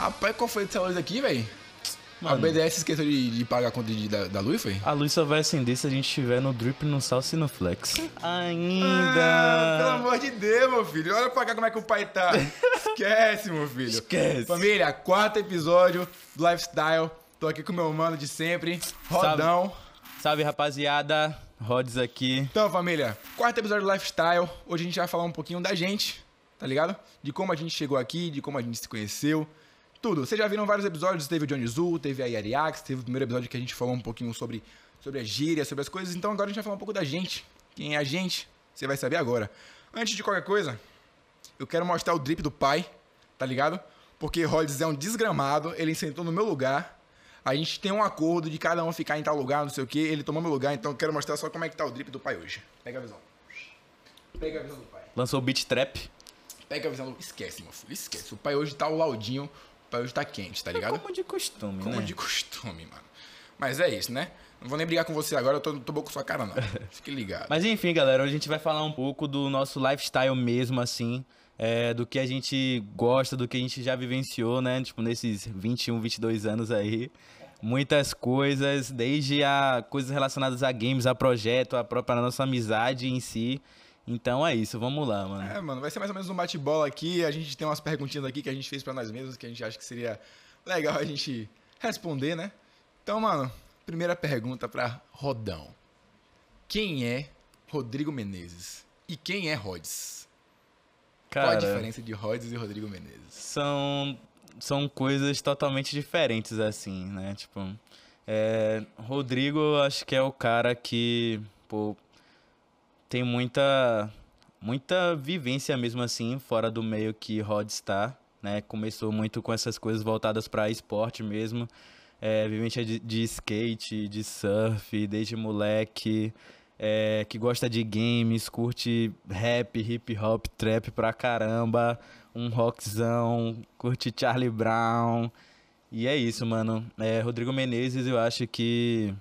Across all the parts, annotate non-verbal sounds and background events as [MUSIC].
Rapaz, qual foi essa luz aqui, velho? A BDS esqueceu de, de pagar a conta de, da, da luz, foi? A luz só vai acender se a gente estiver no drip, no salsa e no flex. [LAUGHS] Ah, pelo Ainda! amor de Deus, meu filho. Olha pra cá como é que o pai tá. [LAUGHS] Esquece, meu filho. Esquece. Família, quarto episódio do Lifestyle. Tô aqui com meu mano de sempre, Rodão. Salve, rapaziada. Rods aqui. Então, família, quarto episódio do Lifestyle. Hoje a gente vai falar um pouquinho da gente, tá ligado? De como a gente chegou aqui, de como a gente se conheceu. Tudo. Vocês já viram vários episódios, teve o Johnny Zul, teve a Yariax, teve o primeiro episódio que a gente falou um pouquinho sobre, sobre a gíria, sobre as coisas. Então agora a gente vai falar um pouco da gente. Quem é a gente, você vai saber agora. Antes de qualquer coisa, eu quero mostrar o drip do pai, tá ligado? Porque Rhodes é um desgramado, ele sentou no meu lugar. A gente tem um acordo de cada um ficar em tal lugar, não sei o que. Ele tomou meu lugar, então eu quero mostrar só como é que tá o drip do pai hoje. Pega a visão. Pega a visão do pai. Lançou o Beat Trap. Pega a visão do... Esquece, meu filho, esquece. O pai hoje tá o laudinho, pai hoje tá quente, tá ligado? Como de costume, Como né? de costume, mano. Mas é isso, né? Não vou nem brigar com você agora, eu tô, tô bom com sua cara, não. [LAUGHS] Fique ligado. Mas enfim, galera, hoje a gente vai falar um pouco do nosso lifestyle mesmo, assim. é, do que a gente gosta, do que a gente já vivenciou, né? Tipo, nesses 21, 22 anos aí. Muitas coisas, desde a coisas relacionadas a games, a projeto, a própria nossa amizade em si. Então é isso, vamos lá, mano. É, mano, vai ser mais ou menos um bate-bola aqui. A gente tem umas perguntinhas aqui que a gente fez pra nós mesmos, que a gente acha que seria legal a gente responder, né? Então, mano, primeira pergunta pra Rodão. Quem é Rodrigo Menezes? E quem é Rhodes? Qual a Cara, diferença de Rhodes e Rodrigo Menezes? são, são coisas totalmente diferentes, assim, né? Tipo, é, Rodrigo, acho que é o cara que, pô, tem muita, muita vivência mesmo assim, fora do meio que Rod está, né? Começou muito com essas coisas voltadas para esporte mesmo, é, vivência de, de skate, de surf, desde moleque, é, que gosta de games, curte rap, hip hop, trap pra caramba, um rockzão, curte Charlie Brown. E é isso, mano. É, Rodrigo Menezes, eu acho que.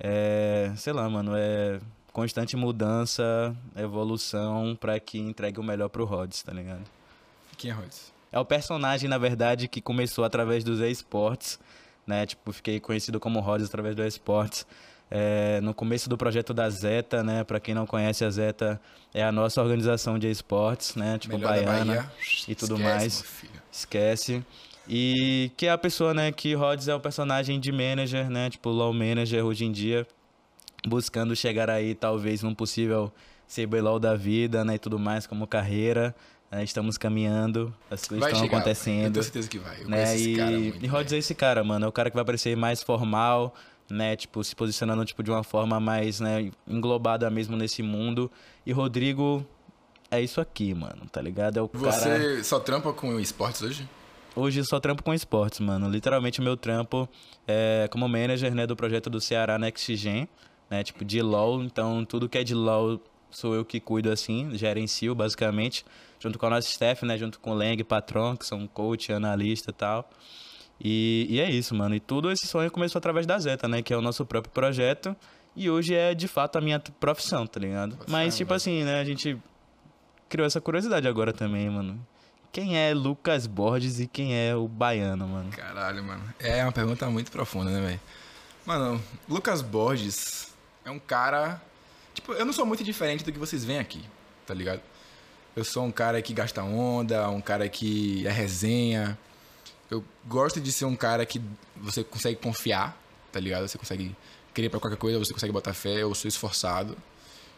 É, sei lá, mano, é constante mudança, evolução pra que entregue o melhor pro Rods, tá ligado? Quem é Rhodes? É o personagem, na verdade, que começou através dos esportes, né? Tipo, fiquei conhecido como Rods através dos esportes. É, no começo do projeto da Zeta, né? Pra quem não conhece, a Zeta é a nossa organização de esportes, né? Tipo, Melhor baiana e tudo Esquece, mais. Esquece. E que é a pessoa, né, que Rhodes é o personagem de manager, né, tipo low manager hoje em dia, buscando chegar aí talvez num possível CBLOL da vida, né, e tudo mais como carreira. né, estamos caminhando, as coisas Vai estão chegar, Eu acontecendo. tenho certeza que vai. Eu né, e, cara muito. e Rhodes é esse cara, mano, é o cara que vai parecer mais formal, né, tipo, se posicionando tipo de uma forma mais, né, englobada mesmo nesse mundo. E Rodrigo é isso aqui, mano, tá ligado? É o cara Você só trampa com esportes hoje? Hoje eu só trampo com esportes, mano. Literalmente o meu trampo é como manager, né, do projeto do Ceará Next Gen, né, tipo de LoL. Então tudo que é de LoL sou eu que cuido assim, gerencio basicamente, junto com a nossa staff, né, junto com o Leng, Patron, que são coach, analista e tal. E, e é isso, mano. E tudo esse sonho começou através da Zeta, né, que é o nosso próprio projeto. E hoje é de fato a minha profissão, tá ligado? Mas tipo mano. assim, né, a gente criou essa curiosidade agora também, mano. Quem é Lucas Borges e quem é o Baiano, mano? Caralho, mano. É uma pergunta muito profunda, né, velho? Mano, Lucas Borges é um cara. Tipo, eu não sou muito diferente do que vocês veem aqui, tá ligado? Eu sou um cara que gasta onda, um cara que é resenha. Eu gosto de ser um cara que você consegue confiar, tá ligado? Você consegue querer pra qualquer coisa, você consegue botar fé. Eu sou esforçado.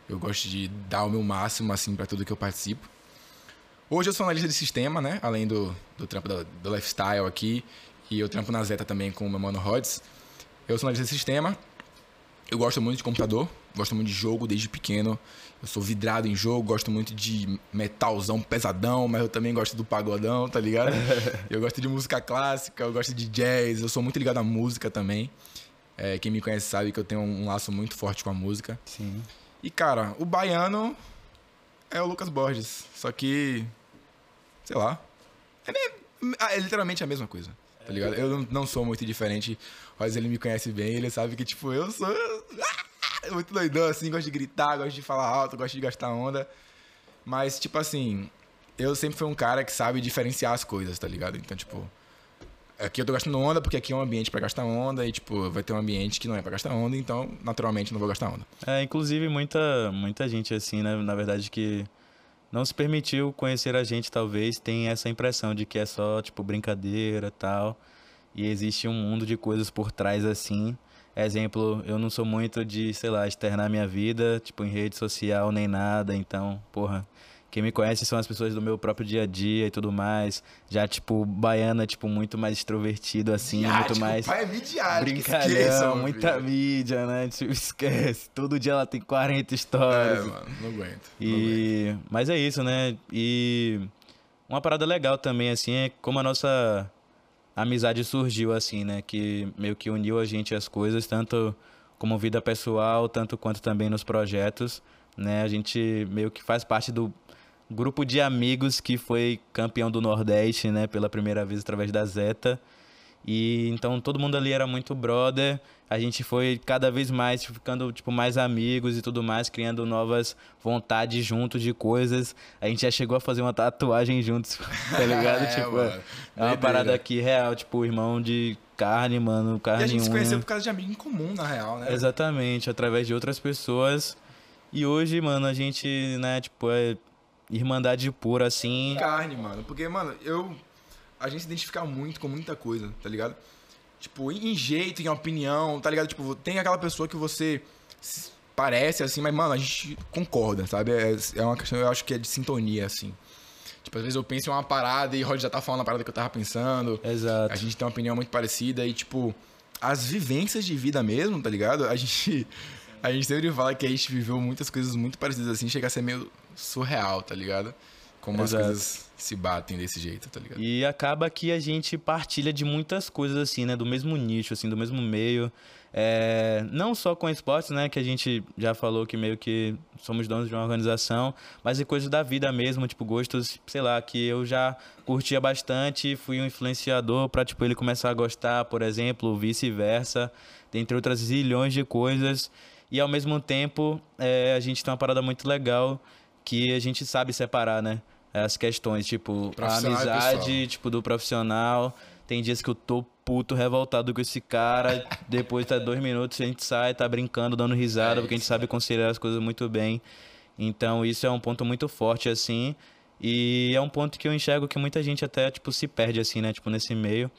Eu gosto de dar o meu máximo, assim, pra tudo que eu participo. Hoje eu sou analista de sistema, né? Além do, do trampo do, do lifestyle aqui. E eu trampo na Zeta também com o meu mano Rods. Eu sou analista de sistema. Eu gosto muito de computador. Gosto muito de jogo desde pequeno. Eu sou vidrado em jogo. Gosto muito de metalzão pesadão. Mas eu também gosto do pagodão, tá ligado? [LAUGHS] eu gosto de música clássica. Eu gosto de jazz. Eu sou muito ligado à música também. É, quem me conhece sabe que eu tenho um laço muito forte com a música. Sim. E, cara, o baiano é o Lucas Borges. Só que. Sei lá. É, é literalmente a mesma coisa. Tá ligado? Eu não, não sou muito diferente, mas ele me conhece bem. Ele sabe que, tipo, eu sou. [LAUGHS] muito doidão, assim. Gosto de gritar, gosto de falar alto, gosto de gastar onda. Mas, tipo assim. Eu sempre fui um cara que sabe diferenciar as coisas, tá ligado? Então, tipo. aqui eu tô gastando onda porque aqui é um ambiente pra gastar onda e, tipo, vai ter um ambiente que não é pra gastar onda, então, naturalmente, não vou gastar onda. É, inclusive muita, muita gente assim, né, na verdade que não se permitiu conhecer a gente, talvez, tem essa impressão de que é só, tipo, brincadeira tal. E existe um mundo de coisas por trás assim. Exemplo, eu não sou muito de, sei lá, externar minha vida, tipo, em rede social nem nada, então, porra, quem me conhece são as pessoas do meu próprio dia a dia e tudo mais. Já, tipo, baiana, tipo, muito mais extrovertido, assim, Midiático, muito mais. pai é midiático, Brincalhão, muita filho. mídia, né? [LAUGHS] Tipo, esquece. Todo dia ela tem 40 histórias. É, mano, não aguento. não aguento. E... Mas é isso, né? E uma parada legal também, assim, é como a nossa amizade surgiu, assim, né? Que meio que uniu a gente as coisas, tanto como vida pessoal, tanto quanto também nos projetos, né? A gente meio que faz parte do grupo de amigos que foi campeão do Nordeste, né? Pela primeira vez através da Zeta. E então todo mundo ali era muito brother. A gente foi cada vez mais ficando tipo mais amigos e tudo mais, criando novas vontades juntos de coisas. A gente já chegou a fazer uma tatuagem juntos, [LAUGHS] tá ligado? É, tipo, mano. é uma parada aqui real, tipo, irmão de carne, mano, E carne a gente se conheceu por causa de amigo em comum, na real, né? Exatamente, através de outras pessoas. E hoje, mano, a gente, né, tipo, é irmandade pura assim. carne, mano. Porque, mano, eu. A gente se identifica muito com muita coisa, tá ligado? Tipo, em jeito, em opinião, tá ligado? Tipo, tem aquela pessoa que você parece assim, mas, mano, a gente concorda, sabe? É, é uma questão, eu acho que é de sintonia, assim. Tipo, às vezes eu penso em uma parada e o Rod já tá falando a parada que eu tava pensando. Exato. A gente tem uma opinião muito parecida e, tipo, as vivências de vida mesmo, tá ligado? A gente. A gente sempre fala que a gente viveu muitas coisas muito parecidas assim, chega a ser meio surreal, tá ligado? Como Exato. as coisas se batem desse jeito, tá ligado? E acaba que a gente partilha de muitas coisas, assim, né? Do mesmo nicho, assim, do mesmo meio. É, não só com esportes, né? Que a gente já falou que meio que somos donos de uma organização, mas de coisas da vida mesmo, tipo, gostos, sei lá, que eu já curtia bastante, fui um influenciador pra, tipo, ele começar a gostar, por exemplo, vice-versa, dentre outras zilhões de coisas. E ao mesmo tempo, é, a gente tem uma parada muito legal que a gente sabe separar, né? As questões, tipo, a amizade, pessoal. tipo, do profissional. Tem dias que eu tô puto, revoltado com esse cara. [LAUGHS] Depois tá dois minutos, a gente sai, tá brincando, dando risada, É porque a gente sabe considerar as coisas muito bem. Então, isso é um ponto muito forte, assim. E é um ponto que eu enxergo que muita gente até, tipo, se perde, assim, né? Tipo, nesse meio.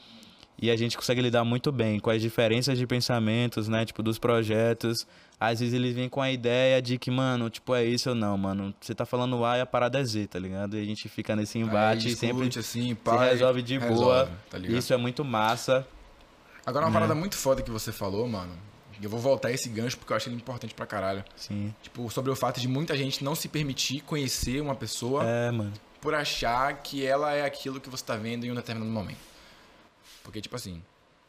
E a gente consegue lidar muito bem com as diferenças de pensamentos, né? Tipo, dos projetos. Às vezes eles vêm com a ideia de que, mano, tipo, é isso ou não, mano. Você tá falando A e a parada é Z, tá ligado? E a gente fica nesse embate Aí e sempre assim, se resolve de resolve, boa. tá? Isso é muito massa. Agora, uma É. parada muito foda que você falou, mano. Eu vou voltar esse gancho porque eu acho ele importante pra caralho. Sim. Tipo, sobre o fato de muita gente não se permitir conhecer uma pessoa É, mano. por achar que ela é aquilo que você tá vendo em um determinado momento. Porque, tipo assim,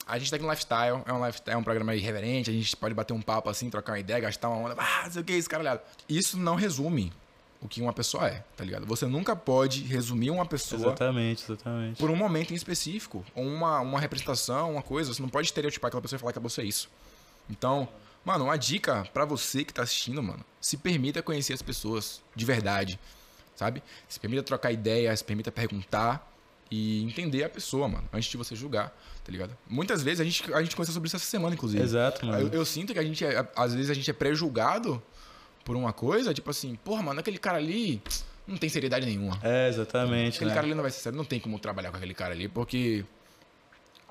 a gente tá aqui no Lifestyle, é um lifestyle, é um programa irreverente, a gente pode bater um papo assim, trocar uma ideia, gastar uma onda, ah, não sei o que, isso, caralhado. Isso não resume o que uma pessoa é, tá ligado? Você nunca pode resumir uma pessoa Exatamente, exatamente. por um momento em específico, ou uma, uma representação, uma coisa. Você não pode estereotipar aquela pessoa e falar que você é isso. Então, mano, uma dica pra você que tá assistindo, mano, se permita conhecer as pessoas de verdade, sabe? Se permita trocar ideia, se permita perguntar e entender a pessoa, mano, antes de você julgar, tá ligado? Muitas vezes a gente, a gente conversou sobre isso essa semana, inclusive. Exato, mano. Eu, eu sinto que a gente, é, às vezes, a gente é pré-julgado por uma coisa, tipo assim, porra, mano, aquele cara ali não tem seriedade nenhuma. É, exatamente, Aquele né? cara ali não vai ser sério, não tem como trabalhar com aquele cara ali, porque.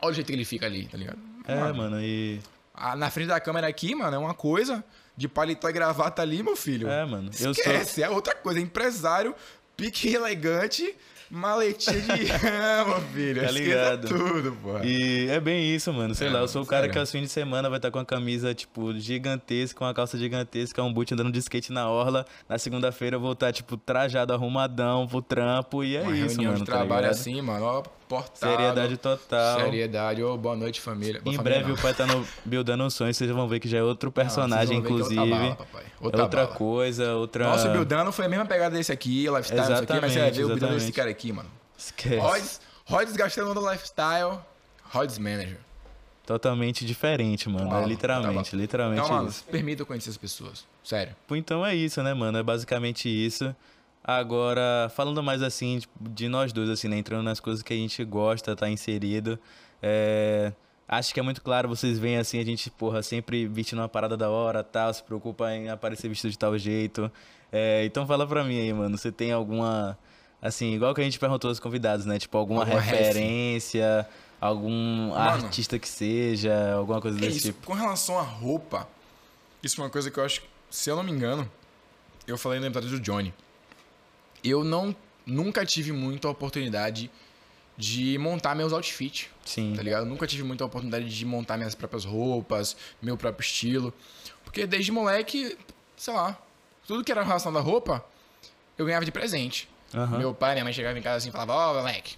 Olha o jeito que ele fica ali, tá ligado? É, mano, e... a- na frente da câmera aqui, mano, é uma coisa. De paletó e gravata ali, meu filho. É, mano. Eu sou... Esquece, é outra coisa. É empresário, pique elegante, maletinha de. [LAUGHS] meu filho. Tá ligado. tudo, porra. E é bem isso, mano. Sei É, lá, eu sou o cara sério. que aos fins de semana vai estar com a camisa, tipo, gigantesca, uma calça gigantesca, um boot andando de skate na orla. Na segunda-feira eu vou estar, tipo, trajado, arrumadão pro trampo. E é uma isso, mano. de tá trabalho assim, mano, ó, portado. Seriedade total. Seriedade. Ô, boa noite, família. Boa Em família, breve não. o pai tá no Buildando um Sonho, vocês vão ver que já é outro Não, personagem, vão ver que é outra inclusive. bala, papai. É Outra, outra coisa, outra. Nossa, o Bildano foi a mesma pegada desse aqui, lifestyle, isso aqui, mas você vai ver o Bildano Exatamente, desse cara aqui, mano. Esquece. Rods, Rods gastando no lifestyle, Rods manager. Totalmente diferente, mano. É literalmente, tá literalmente Então, mano, permita conhecer as pessoas. Sério. Então é isso, né, mano? É basicamente isso. Agora, falando mais assim, tipo, de nós dois, assim, né? Entrando nas coisas que a gente gosta, tá inserido. É, acho que é muito claro, vocês veem assim, a gente, porra, sempre vestindo uma parada da hora, tal, se preocupa em aparecer vestido de tal jeito. É, então fala pra mim aí, mano, você tem alguma, assim, igual que a gente perguntou aos convidados, né? Tipo, alguma, Alguma ref? referência, algum Mano. artista que seja, alguma coisa É desse isso. tipo. Com relação à roupa, isso é uma coisa que eu acho, se eu não me engano, eu falei no episódio do Johnny. Eu não nunca tive muita oportunidade de montar meus outfits, Sim. tá ligado? Eu nunca tive muita oportunidade de montar minhas próprias roupas, meu próprio estilo, porque desde moleque, sei lá, tudo que era relacionado à roupa, eu ganhava de presente. Aham. Meu pai, minha mãe chegava em casa assim e falava, ó, moleque,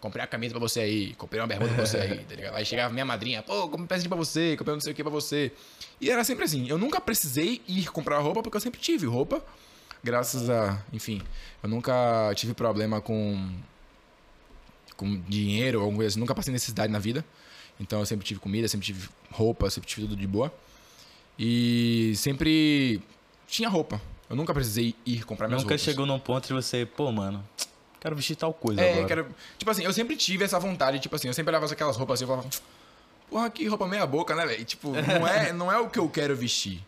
comprei a camisa pra você aí, comprei uma bermuda pra você aí, [LAUGHS] tá ligado? Aí chegava minha madrinha, pô, comprei um presente pra você, comprei não sei o que pra você. E era sempre assim, eu nunca precisei ir comprar roupa porque eu sempre tive roupa, graças a, enfim, eu nunca tive problema com com dinheiro ou alguma coisa assim, nunca passei necessidade na vida. Então eu sempre tive comida, sempre tive roupa, sempre tive tudo de boa. E sempre tinha roupa. Eu nunca precisei ir comprar minhas Nunca roupas. chegou num ponto de você, pô, mano, quero vestir tal coisa É, agora. quero. Tipo assim, eu sempre tive essa vontade, tipo assim, eu sempre olhava aquelas roupas assim e falava, porra, que roupa meia boca, né, velho? Tipo, não é, [LAUGHS] não é o que eu quero vestir.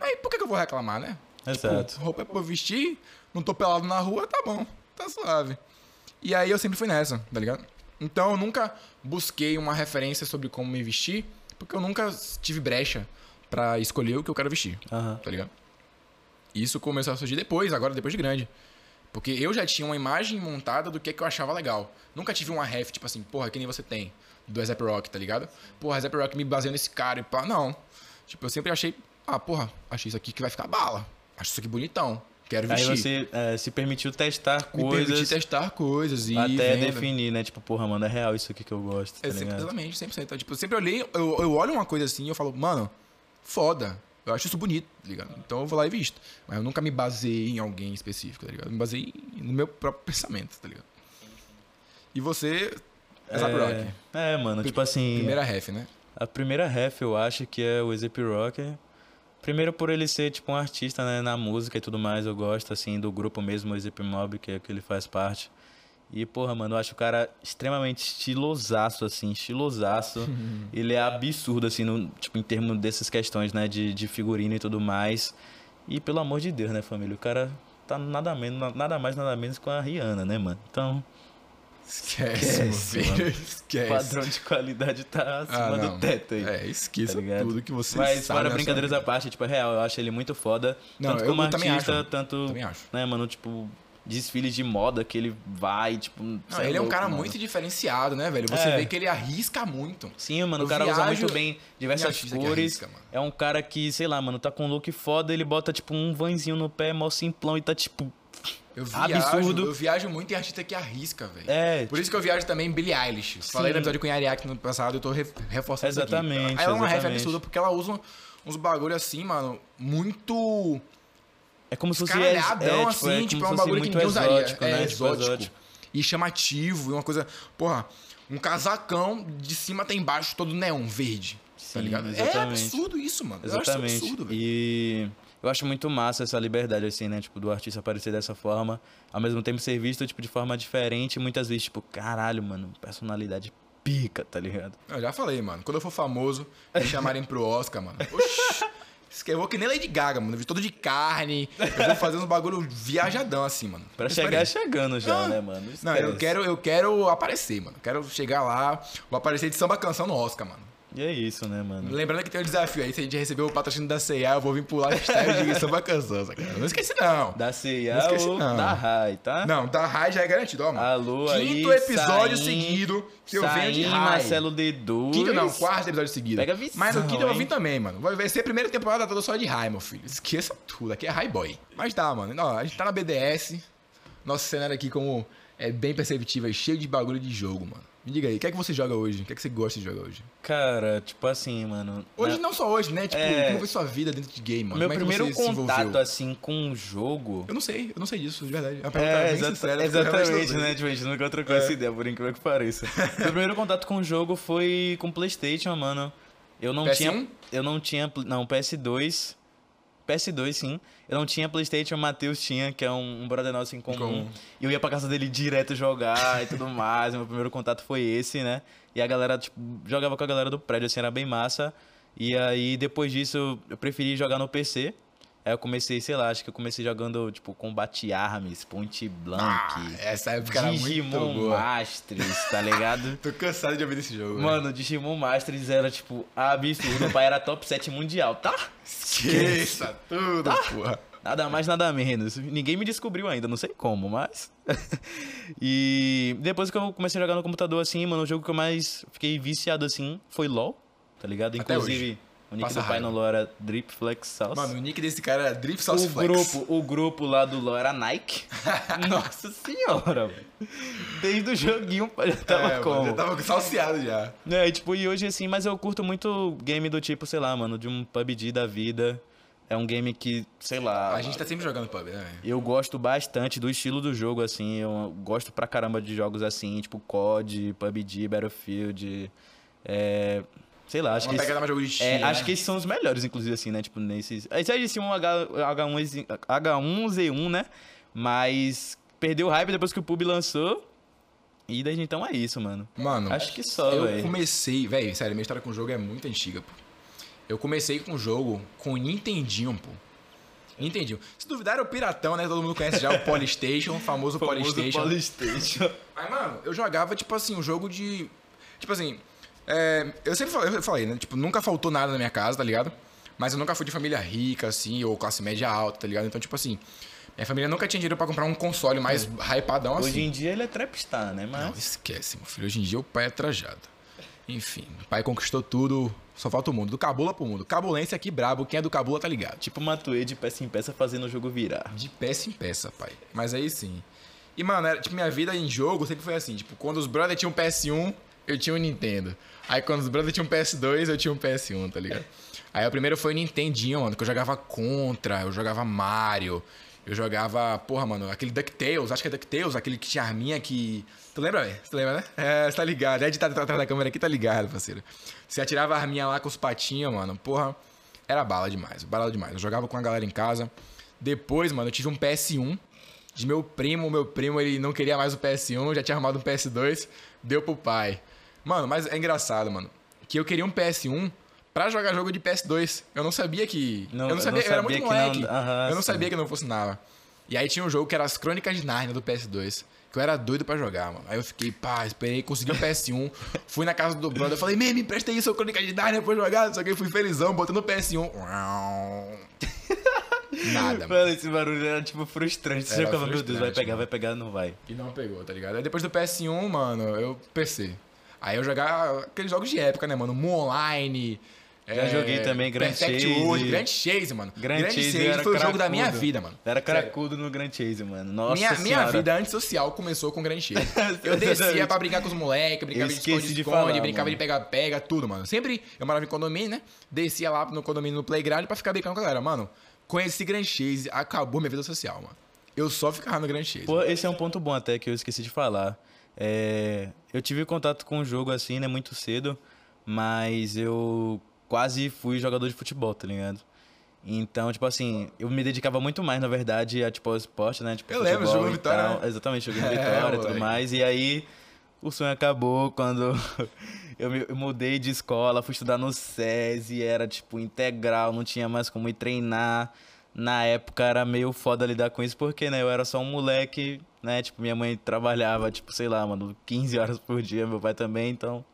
Aí por que, que eu vou reclamar, né? Exato. Tipo, roupa é pra eu vestir, não tô pelado na rua, tá bom, tá suave. E aí eu sempre fui nessa, tá ligado? Então eu nunca busquei uma referência sobre como me vestir, porque eu nunca tive brecha pra escolher o que eu quero vestir Aham. tá ligado? Isso começou a surgir depois, agora depois de grande. Porque eu já tinha uma imagem montada do que, que eu achava legal. Nunca tive uma ref, tipo assim, porra, que nem você tem, do Azap Rock, tá ligado? Porra, Azap Rock me baseou nesse cara e pá. Não. Tipo, eu sempre achei, ah, porra, achei isso aqui que vai ficar bala. Acho isso aqui bonitão. Quero Aí vestir. você é, se permitiu testar me permitir coisas testar coisas e até vendo. definir, né? Tipo, porra, mano, é real isso aqui que eu gosto, tá É, sempre- exatamente, 100%. Então, tipo, eu sempre olhei, eu, eu olho uma coisa assim e eu falo, mano, foda. Eu acho isso bonito, tá ligado? Então eu vou lá e visto. Mas eu nunca me baseei em alguém específico, tá ligado? Eu me baseei no meu próprio pensamento, tá ligado? E você, é Zap Rock. É, mano, tipo assim, Primeira ref, né? a primeira ref eu acho que é o Ezep Rock. Primeiro por ele ser, tipo, um artista, né, na música e tudo mais, eu gosto, assim, do grupo mesmo, o Ezep Mob, que é que ele faz parte. E, porra, mano, eu acho o cara extremamente estilosaço, assim, estilosaço. [LAUGHS] ele é absurdo, assim, no, tipo, em termos dessas questões, né, de, de figurino e tudo mais. E, pelo amor de Deus, né, família, o cara tá nada, menos, nada mais, nada menos com a Rihanna, né, mano? Então, Esquece, meu Esquece, filho. mano. Esquece. o padrão de qualidade tá acima Ah, do teto aí. É, esqueça tá tudo que você Mas sabe fora na brincadeiras à parte, tipo, é real, eu acho ele muito foda. Não, tanto eu como também artista, acho. tanto, Também acho. né, mano, tipo, desfiles de moda que ele vai, tipo... Não, cê ele é um louco, cara mano. muito diferenciado, né, velho? Você É. vê que ele arrisca muito. Sim, mano, Eu o cara usa viajo muito bem diversas cores. arrisca, é um cara que, sei lá, mano, tá com um look foda, ele bota, tipo, um vanzinho no pé, mó simplão e tá, tipo... Eu viajo, Absurdo. eu viajo muito em artista que arrisca, velho. É, Por isso que eu viajo também em Billie Eilish. Falei Sim. no episódio com Ariak no passado, eu tô re- reforçando isso Exatamente, aqui. Ela é uma ref exatamente. absurda porque ela usa uns bagulho assim, mano, muito é como se fosse... escaralhadão, é, assim, é, tipo, como é um se fosse bagulho que ninguém usaria. exótico, é né? Tipo, exótico. E chamativo, e uma coisa, porra, um casacão de cima até embaixo todo neon verde, tá Sim, ligado? É exatamente. absurdo isso, mano. Eu acho Exatamente. isso absurdo, velho. e eu acho muito massa essa liberdade, assim, né? Tipo, do artista aparecer dessa forma, ao mesmo tempo ser visto, tipo, de forma diferente, muitas vezes, tipo, caralho, mano, personalidade pica, tá ligado? Eu já falei, mano. Quando eu for famoso, me chamarem pro Oscar, mano. Oxi. Eu vou que nem Lady Gaga, mano. Todo de carne. Eu vou fazer uns bagulho viajadão assim, mano. Pra chegar chegando já, Ah. né, mano? Não, eu quero, eu quero aparecer, mano. Quero chegar lá, vou aparecer de samba canção no Oscar, mano. E é isso, né, mano? Lembrando que tem um desafio aí, se a gente receber o patrocínio da C&A, eu vou vir pular hashtag de samba canção, saca? Não esquece não. Da Não CIA esqueci, ou não. da RAI, tá? Não, da Rai já é garantido, ó, mano. Alô aí, Quinto episódio Saim, seguido que eu venho de Rai. Marcelo D2. Quinto não, quarto episódio seguido. Pega visão, Mas no quinto eu vou vir hein? também, mano. Vai ser a primeira temporada toda só de High, meu filho. Esqueça tudo. Aqui é High Boy. Mas tá, mano. Ó, a gente tá na BDS. Nosso cenário aqui, como é bem perceptível, é cheio de bagulho de jogo, mano. Me diga aí, o que é que você joga hoje? O que é que você gosta de jogar hoje? Cara, tipo assim, mano. Hoje na- não só hoje, né? Tipo, É. como foi sua vida dentro de game, mano? Meu como é primeiro se contato, assim, com um jogo... Eu não sei, eu não sei disso, de verdade. É É, exata- sincera, exatamente, né? Tipo, a gente nunca trocou essa ideia, por incrível que pareça. Meu primeiro contato com o jogo foi com Playstation, mano. Eu não PS1? tinha... Eu não tinha... Não, PS2. PS2, sim. Eu não tinha Playstation, o Matheus tinha, que é um, um brother nosso em comum. comum. E eu ia pra casa dele direto jogar e tudo mais. Meu primeiro contato foi esse, né? E a galera, tipo, jogava com a galera do prédio, assim, era bem massa. E aí, depois disso, eu preferi jogar no PC. Aí eu comecei, sei lá, acho que eu comecei jogando, tipo, Combate Arms, Point Blank, Ah, essa época era muito Digimon boa. Masters, tá ligado? [LAUGHS] Tô cansado de ouvir desse jogo. Mano, Digimon Masters era, tipo, absurdo. Meu pai era top 7 mundial, tá? Esqueça tudo, porra. Nada mais, nada menos. Ninguém me descobriu ainda, não sei como, mas. [LAUGHS] e depois que eu comecei a jogar no computador assim, mano, o jogo que eu mais fiquei viciado assim foi LOL, tá ligado? Até Inclusive, o nick Passa do pai raiva. no LOL era Drip Flex Sauce. Mano, o nick desse cara era Drift Sauce o Flex. grupo, o grupo lá do LOL era Nike. [LAUGHS] Nossa senhora, velho. Desde o joguinho pai, já tava é, como? Mano, eu tava salseado já. É, e, tipo, e hoje assim, mas eu curto muito game do tipo, sei lá, mano, de um PUBG da vida. É um game que, sei lá. A gente tá sempre jogando pub, né? Eu gosto bastante do estilo do jogo, assim. Eu gosto pra caramba de jogos assim, tipo COD, PUBG, Battlefield. É. Sei lá, acho Uma que. pegada mais jogo de É, China, acho né? que esses são os melhores, inclusive, assim, né? Tipo, nesses. Esse aí disse um H, H1, H1Z1, né? Mas perdeu o hype depois que o Pub lançou. E desde então é isso, mano. Mano, Acho que só, eu velho. comecei... Velho, sério, minha história com o jogo é muito antiga, pô. Eu comecei com o jogo com o Nintendinho, pô. Nintendinho. Se duvidar, era o Piratão, né? Todo mundo conhece já o [LAUGHS] Polystation, o famoso, Polystation. Polystation. Mas, mano, eu jogava, tipo assim, um jogo de. Tipo assim. É, eu sempre falei, eu falei, né? Tipo, nunca faltou nada na minha casa, tá ligado? Mas eu nunca fui de família rica, assim, ou classe média alta, tá ligado? Então, tipo assim, minha família nunca tinha dinheiro pra comprar um console mais hypadão assim. Hoje em dia ele é trapstar, né? Não, Mas. esquece, meu filho. Hoje em dia o pai é trajado. Enfim, o pai conquistou tudo, só falta o mundo. Do Cabula pro mundo. Cabulense aqui brabo, quem é do Cabula tá ligado. Tipo Matuê de peça em peça fazendo o jogo virar. De peça em peça, pai. Mas aí sim. E, mano, era, tipo, minha vida em jogo sempre foi assim. Tipo, quando os brothers tinham um PS1, eu tinha um Nintendo. Aí quando os brothers tinham um PS2, eu tinha um PS1, tá ligado? Aí o primeiro foi o Nintendinho, mano, que eu jogava Contra, eu jogava Mario, eu jogava, porra, mano, aquele DuckTales, acho que é DuckTales, aquele que tinha arminha que... Tu lembra, velho? Tu lembra, né? É, você tá ligado. É estar atrás da câmera aqui, tá ligado, parceiro. Você atirava a arminha lá com os patinhos, mano, porra, era bala demais, bala demais. Eu jogava com a galera em casa. Depois, mano, eu tive um PS1 de meu primo. Meu primo, ele não queria mais o PS1, já tinha arrumado um PS2, deu pro pai. Mano, mas é engraçado, mano, que eu queria um PS1 pra jogar jogo de PS2. Eu não sabia que... Não- eu não sabia, não eu era sabia muito que não- moleque. Aham, eu não sim. sabia que não funcionava. E aí tinha um jogo que era as Crônicas de Narnia do PS2. Que eu era doido pra jogar, mano. Aí eu fiquei, pá, esperei, consegui um PS1. [LAUGHS] fui na casa do brother, falei, me, empresta aí seu Crônicas de Narnia pra eu jogar. Só que eu fui felizão, botando o PS1. [LAUGHS] Nada, mano. Mano, esse barulho era tipo frustrante. Você ficava, meu Deus, vai pegar, mano. vai pegar, não vai. E não pegou, tá ligado? Aí depois do PS1, mano, eu PC. Aí eu jogava aqueles jogos de época, né, mano? Moon Online. Já joguei também, Grand Perfect Chase. World, Grand Chase, mano. Grand, Chase, era foi o jogo da minha vida, mano. Era Sério. cracudo no Grand Chase, mano. Nossa Minha, minha vida antissocial começou com Grand Chase. [LAUGHS] Eu descia pra brincar com os moleques, brincava de esconde-esconde, brincava mano. de pega-pega, tudo, mano. Sempre eu morava em condomínio, né? Descia lá no condomínio no playground pra ficar brincando com a galera. Mano, conheci Grand Chase, acabou minha vida social, mano. Eu só ficava no Grand Chase. Pô, esse é um ponto bom até que eu esqueci de falar. É, eu tive contato com o jogo assim, né, muito cedo, mas eu quase fui jogador de futebol, tá ligado? Então, tipo assim, eu me dedicava muito mais, na verdade, a tipo ao esporte, né? Tipo, Eu lembro, jogou Vitória, né? Exatamente, joguei [LAUGHS] É, Vitória e tudo mais. E aí o sonho acabou quando [LAUGHS] eu me eu mudei de escola, fui estudar no SESI, era tipo integral, não tinha mais como ir treinar. Na época era meio foda lidar com isso, porque, né, eu era só um moleque, né, tipo, minha mãe trabalhava, tipo, sei lá, mano, 15 horas por dia, meu pai também, então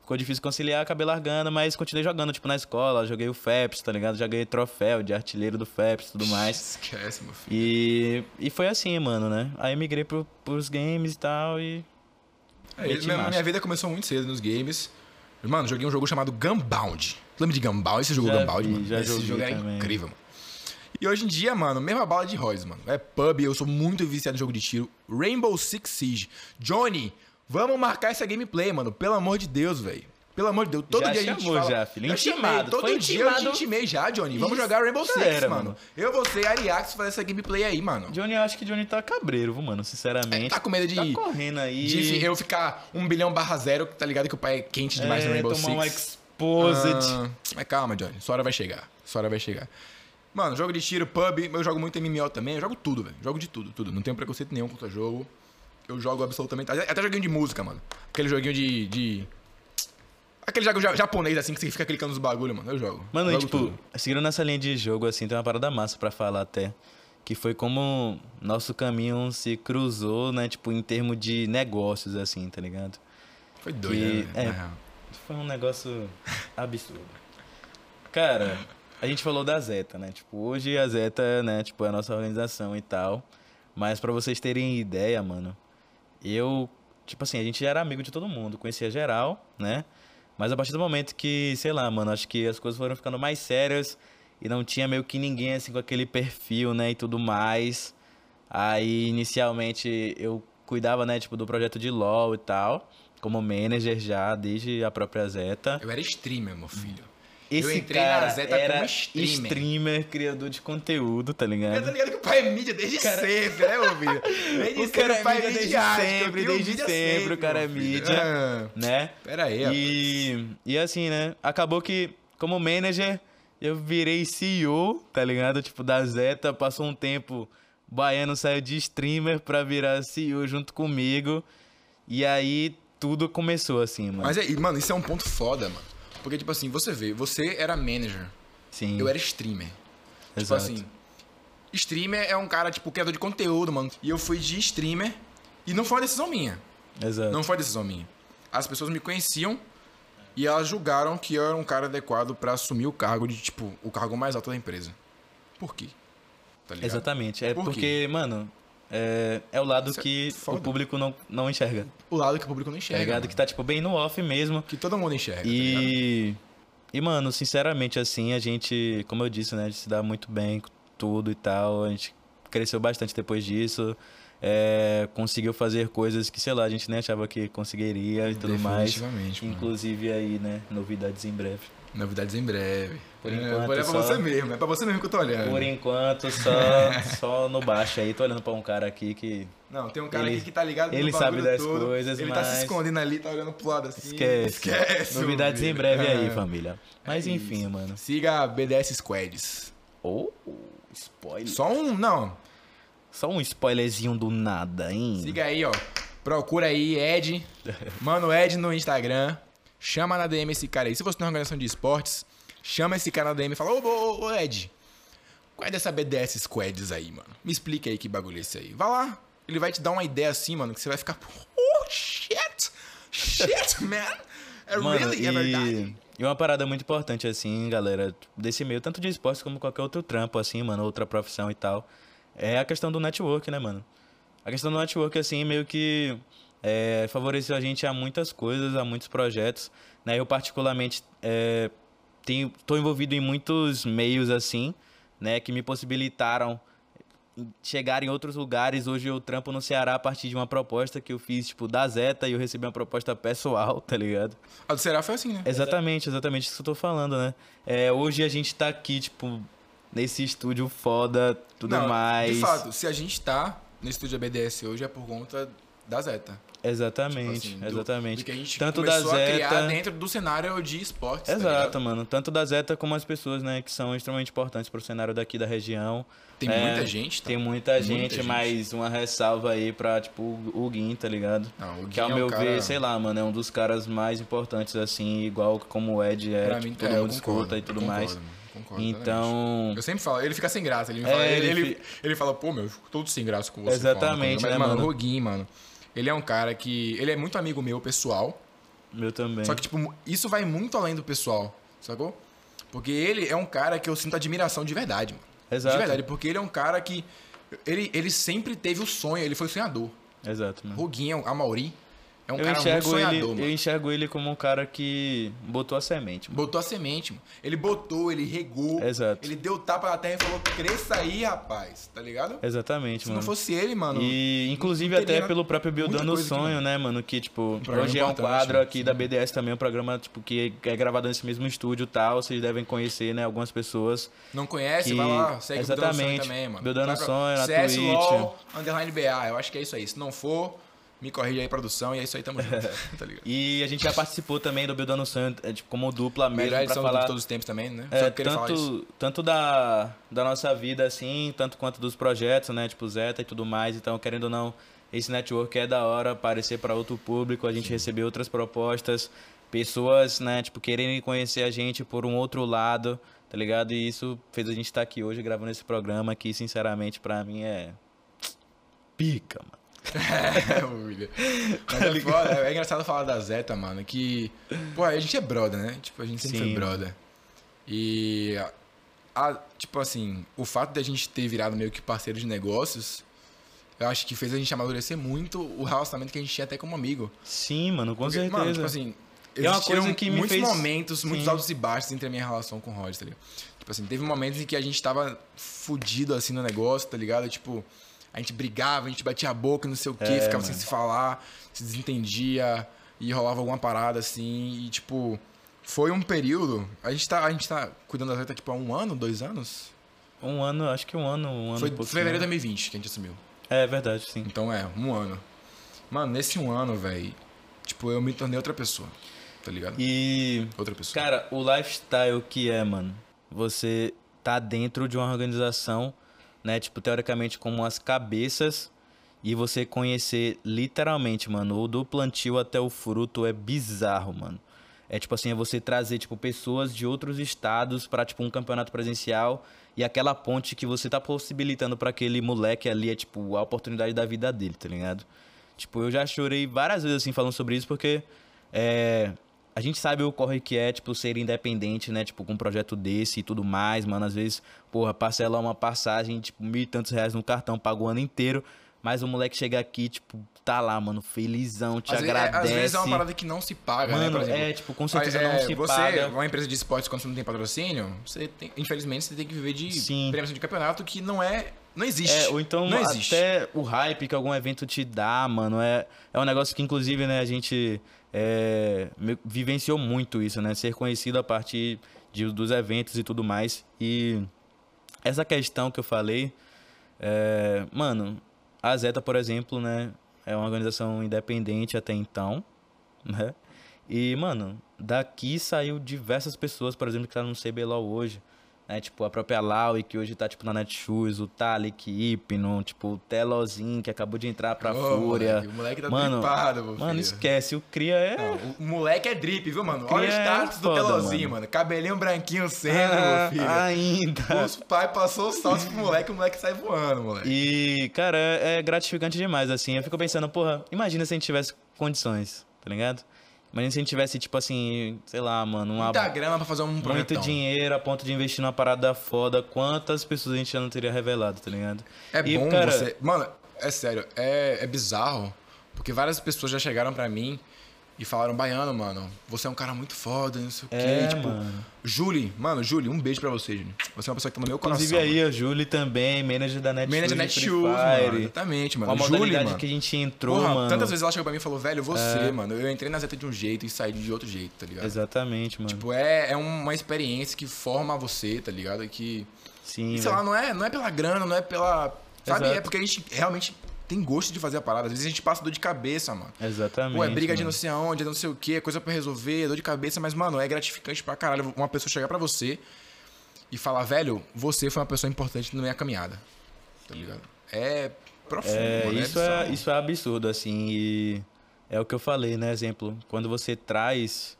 ficou difícil conciliar, acabei largando, mas continuei jogando, tipo, na escola, joguei o FEPS, tá ligado? Já ganhei troféu de artilheiro do FEPS e tudo mais. [LAUGHS] Esquece, meu filho. E, e foi assim, mano, né? Aí migrei pro, pros games e tal, e É, minha, minha vida começou muito cedo nos games. Mano, joguei um jogo chamado Gunbound. Lembra de Gunbound? Esse jogo Gunbound, mano? Esse jogo era também. incrível, mano. E hoje em dia, mano, mesma bala de Royce, mano. É pub, eu sou muito viciado em jogo de tiro. Rainbow Six Siege. Johnny, vamos marcar essa gameplay, mano. Pelo amor de Deus, velho. Pelo amor de Deus, todo Já dia a gente fala... já, filho. Eu Intimado, chamei, todo foi dia eu te intimado. intimei já, Johnny. Vamos Isso jogar Rainbow Six, era, mano. mano. Eu, você e Ariax fazer essa gameplay aí, mano. Johnny, eu acho que Johnny tá cabreiro, mano? Sinceramente. Tá com medo de... Tá correndo aí. De eu ficar um bilhão barra zero, tá ligado que o pai é quente demais é, no Rainbow tomar Six. um exposed. Ah, mas calma, Johnny. Sua hora vai chegar. Sua hora vai chegar. Mano, jogo de tiro, pub, eu jogo muito MMO também, eu jogo tudo, velho. Jogo de tudo, tudo. Não tenho preconceito nenhum contra jogo. Eu jogo absolutamente. Até joguinho de música, mano. Aquele joguinho de. de... Aquele jogo ja- japonês, assim, que você fica clicando nos bagulho, mano. Eu jogo. Mano, e, jogo tipo, tudo. seguindo nessa linha de jogo, assim, tem uma parada massa pra falar até. Que foi como nosso caminho se cruzou, né? Tipo, em termos de negócios, assim, tá ligado? Foi doido, que- né? é. Foi um negócio absurdo. Cara, [LAUGHS] a gente falou da Zeta, né? Tipo, hoje a Zeta, né, tipo, é a nossa organização e tal. Mas pra vocês terem ideia, mano, eu, tipo assim, a gente era amigo de todo mundo, conhecia geral, né? Mas a partir do momento que, sei lá, mano, acho que as coisas foram ficando mais sérias e não tinha meio que ninguém assim com aquele perfil, né, e tudo mais. Aí, inicialmente, eu cuidava, né, tipo, do projeto de LoL e tal, como manager já, desde a própria Zeta. Eu era streamer, meu filho. Esse eu entrei cara na Zeta era como streamer. streamer, criador de conteúdo, tá Eu tô ligado? ligado que o pai é mídia desde sempre, né, meu [LAUGHS] filho? Desde O cara é pai mídia desde midiático, eu sempre, desde mídia sempre, o cara é mídia. Ah, Né? pera aí. E, e assim, né? Acabou que, como manager, eu virei CEO, tá ligado? Tipo, da Zeta. Passou um tempo, o Baiano saiu de streamer pra virar CEO junto comigo. E aí, tudo começou assim, mano. Mas, é, mano, isso é um ponto foda, mano. Porque, tipo assim, você vê, você era manager, Sim, eu era streamer. Tipo exato. assim, streamer é um cara, tipo, criador de conteúdo, mano. E eu fui de streamer e não foi uma decisão minha. exato. Não foi decisão minha. As pessoas me conheciam e elas julgaram que eu era um cara adequado pra assumir o cargo de, tipo, o cargo mais alto da empresa. Por quê? Tá ligado? Exatamente. É Por porque, quê? mano, é, é o lado Isso é que foda. o público não, não enxerga. O lado que o público não Tá enxerga. ligado? mano. Que tá, tipo, bem no off mesmo. Que todo mundo enxerga, tá? E. E, mano, sinceramente, assim, a gente, como eu disse, né, a gente se dá muito bem com tudo e tal. A gente cresceu bastante depois disso. é, conseguiu fazer coisas que, sei lá, a gente nem achava que conseguiria e tudo mais. Mano. Inclusive aí, né, novidades em breve. Novidades em breve. Por é, enquanto, olhar pra só- você mesmo. É pra você mesmo que eu tô olhando. Por enquanto, só, [LAUGHS] só no baixo aí. Tô olhando pra um cara aqui que Não, tem um cara Ele- aqui que tá ligado ele sabe das todo. coisas, Ele tá se mas- escondendo ali, tá olhando pro lado assim. esquece. Esquece. Novidades em breve aí, É. família. Mas É enfim, isso. mano. Siga a BDS Squads. Oh, spoiler. Só um. Não. Só um spoilerzinho do nada, hein? Siga aí, ó. Procura aí, Ed. [LAUGHS] Mano, Ed no Instagram. Chama na DM esse cara aí. Se você tem uma organização de esportes, chama esse cara na DM e fala: Ô, ô, ô, Ed, qual é dessa BDS Squads aí, mano? Me explica aí que bagulho é esse aí. Vai lá. Ele vai te dar uma ideia assim, mano, que você vai ficar. Oh, shit! Shit, [LAUGHS] man! É Mano, really? É verdade? e, uma parada muito importante, assim, galera, desse meio, tanto de esporte como qualquer outro trampo, assim, mano, outra profissão e tal, é a questão do network, né, mano? A questão do network, assim, meio que é, favoreceu a gente a muitas coisas, a muitos projetos, né? Eu, particularmente, é, tô envolvido em muitos meios, assim, né, que me possibilitaram chegar em outros lugares. Hoje eu trampo no Ceará a partir de uma proposta que eu fiz, tipo, da Zeta, e eu recebi uma proposta pessoal, tá ligado? A do Será foi assim, né? Exatamente, exatamente isso que eu tô falando, né? É, hoje a gente tá aqui, tipo, nesse estúdio foda, tudo Não, mais. De fato, se a gente tá no estúdio BDS hoje é por conta da Zeta. Exatamente, Tipo assim, do- exatamente. Do que a gente Tanto da começou a criar Zeta. dentro do cenário de esportes. tá Exato, ligado? mano. Tanto da Zeta como as pessoas, né, que são extremamente importantes pro cenário daqui da região. Tem É, muita gente, tá? Tem muita, Muita gente, gente. mas uma ressalva aí pra, tipo, o Guin, tá ligado? Não, o Que ao é meu cara- ver, sei lá, mano, é um dos caras mais importantes, assim, igual como o Ed é, Pra mim, todo é, mundo escuta e tudo concordo, mais. mano, concordo Então, Eu sempre falo, ele fica sem graça. Ele É, fala, ele, ele ele, fala, pô, meu, eu fico todo sem graça com você. Exatamente, falando, né, Mas, mano, mano? o Roguin, mano, ele é um cara que. Ele é muito amigo meu, pessoal. meu também. Só que, tipo, isso vai muito além do pessoal, sacou? Porque ele é um cara que eu sinto admiração de verdade, mano. Exato. De verdade, porque ele é um cara que. Ele, ele sempre teve o sonho, ele foi sonhador. Exato, mano. Roguinho, a Mauri, é um eu cara enxergo, sonhador, ele, mano. eu enxergo ele como um cara que botou a semente, mano. Botou a semente, mano. Ele botou, ele regou. Exato. Ele deu tapa na terra e falou: cresça aí, rapaz. Tá ligado? Exatamente, Se mano. não fosse ele, mano. E inclusive até pelo próprio Buildando o Sonho, mano. né, mano? Que, tipo, programa hoje é um quadro aqui Sim. da BDS também, um programa, tipo, que é gravado nesse mesmo estúdio e tal. Vocês devem conhecer, né, algumas pessoas. Não conhece? Que- Vai lá, segue o Buildando Exatamente. Sonho também, mano. Buildando Vai pra Sonho na CS Twitch. LOL, underline BA, eu acho que é isso aí. Se não for, Me corrige aí, produção, e é isso aí, tamo junto. [LAUGHS] tá ligado? E a gente já participou também do Buildando Sonho, é, tipo, como dupla mesmo, Melhor edição falar... de todos os tempos também, né? É, tanto, tanto da, da nossa vida, assim, tanto quanto dos projetos, né? Tipo, Zeta e tudo mais. Então, querendo ou não, esse network é da hora aparecer para outro público, a gente receber outras propostas, pessoas, né, tipo, quererem conhecer a gente por um outro lado, tá ligado? E isso fez a gente estar aqui hoje gravando esse programa que, sinceramente, pra mim é. Pica, mano. [LAUGHS] É. Mas é, foda, é engraçado falar da Zeta, mano, que. Pô, a gente é brother, né? Tipo, a gente sempre Sim. foi brother. E. a- tipo assim, o fato de a gente ter virado meio que parceiro de negócios, eu acho que fez a gente amadurecer muito o relacionamento que a gente tinha até como amigo. Sim, mano, com Porque, certeza. Mano, tipo assim, É uma coisa que me muitos fez- momentos, muitos Sim. altos e baixos entre a minha relação com o Rod, tá ligado? Tipo assim, teve momentos em que a gente tava fudido assim no negócio, tá ligado? Tipo, a gente brigava, a gente batia a boca, não sei o quê, É, ficava mano. sem se falar, se desentendia e rolava alguma parada assim, e tipo, foi um período. A gente tá, a gente tá cuidando da Zeta tipo há um ano, dois anos? Um ano, acho que um ano, um ano Foi fevereiro de 2020 que a gente assumiu. É verdade, sim. Então é, um ano. Mano, nesse um ano, velho, tipo, eu me tornei outra pessoa, tá ligado? E Outra pessoa. Cara, o lifestyle que é, mano, você tá dentro de uma organização, né, tipo, teoricamente como as cabeças e você conhecer literalmente, mano, o do plantio até o fruto é bizarro, mano. É tipo assim, é você trazer tipo pessoas de outros estados pra tipo um campeonato presencial e aquela ponte que você tá possibilitando pra aquele moleque ali é tipo a oportunidade da vida dele, tá ligado? Tipo, eu já chorei várias vezes assim falando sobre isso porque é, a gente sabe o corre que é, tipo, ser independente, né? Tipo, com um projeto desse e tudo mais, mano. Às vezes, porra, parcelar uma passagem, tipo, mil e tantos reais no cartão, paga o ano inteiro. Mas o moleque chega aqui, tipo, tá lá, mano, felizão, te Às vezes, é, agradece. às vezes é uma parada que não se paga, né? Mano, Por exemplo, é, tipo, com certeza é, não se você, paga. uma empresa de esportes, quando você não tem patrocínio, você tem, infelizmente você tem que viver de Sim. premiação de campeonato que não é. Não existe. É, ou então não existe. até o hype que algum evento te dá, mano, é, é um negócio que, inclusive, né, a gente é, vivenciou muito isso, né? Ser conhecido a partir de- dos eventos e tudo mais. E essa questão que eu falei, é, mano, a Zeta, por exemplo, né, é uma organização independente até então, né? E, mano, daqui saiu diversas pessoas, por exemplo, que tá no CBLOL hoje. Né? Tipo, a própria Laui, que hoje tá, tipo, na Netshoes, o Talik, Hypno, tipo, o Telozinho, que acabou de entrar pra Ô, Fúria. moleque, o moleque tá mano, dripado, meu mano, filho. esquece, o Cria é... Não, o moleque é drip, viu, mano? Olha o é status do foda, Telozinho, mano. mano. Cabelinho branquinho sendo, Ah, meu filho. ainda. Os pai passou o salto pro moleque, o moleque sai voando, moleque. E, cara, é, é gratificante demais, assim. Eu fico pensando, porra, imagina se a gente tivesse condições, tá ligado? Imagina se a gente tivesse, tipo assim, sei lá, mano, uma, Muita grana pra fazer um muito dinheiro a ponto de investir numa parada foda. Quantas pessoas a gente já não teria revelado, tá ligado? É E, bom cara, você. Mano, é sério, é, é bizarro. Porque várias pessoas já chegaram pra mim e falaram, Baiano, mano, você é um cara muito foda, não sei o quê. É, tipo, mano. Julie, mano, Julie, um beijo pra você, Julie. Você é uma pessoa que tá no meu coração. Inclusive aí, a Julie também, manager da Netshoes. Manager de Netshoes, mano. Exatamente, mano. a Julie, mano. que a gente entrou, Porra, mano. É. tantas vezes ela chegou pra mim e falou, velho, você, mano, eu entrei na Zeta de um jeito e saí de outro jeito, tá ligado? Exatamente, mano. Tipo, é, é uma experiência que forma você, tá ligado? Que, Sim, sei velho. lá, não é, não é pela grana, não é pela... Sabe? Exato. É porque a gente realmente tem gosto de fazer a parada. Às vezes a gente passa dor de cabeça, mano. Exatamente. Pô, é briga de mano. não sei aonde, não sei o que, é coisa pra resolver, dor de cabeça, mas, mano, é gratificante pra caralho uma pessoa chegar pra você e falar, velho, você foi uma pessoa importante na minha caminhada. Tá ligado? É profundo, É, mano. isso, é, isso é absurdo, assim, e é o que eu falei, né? Exemplo, quando você traz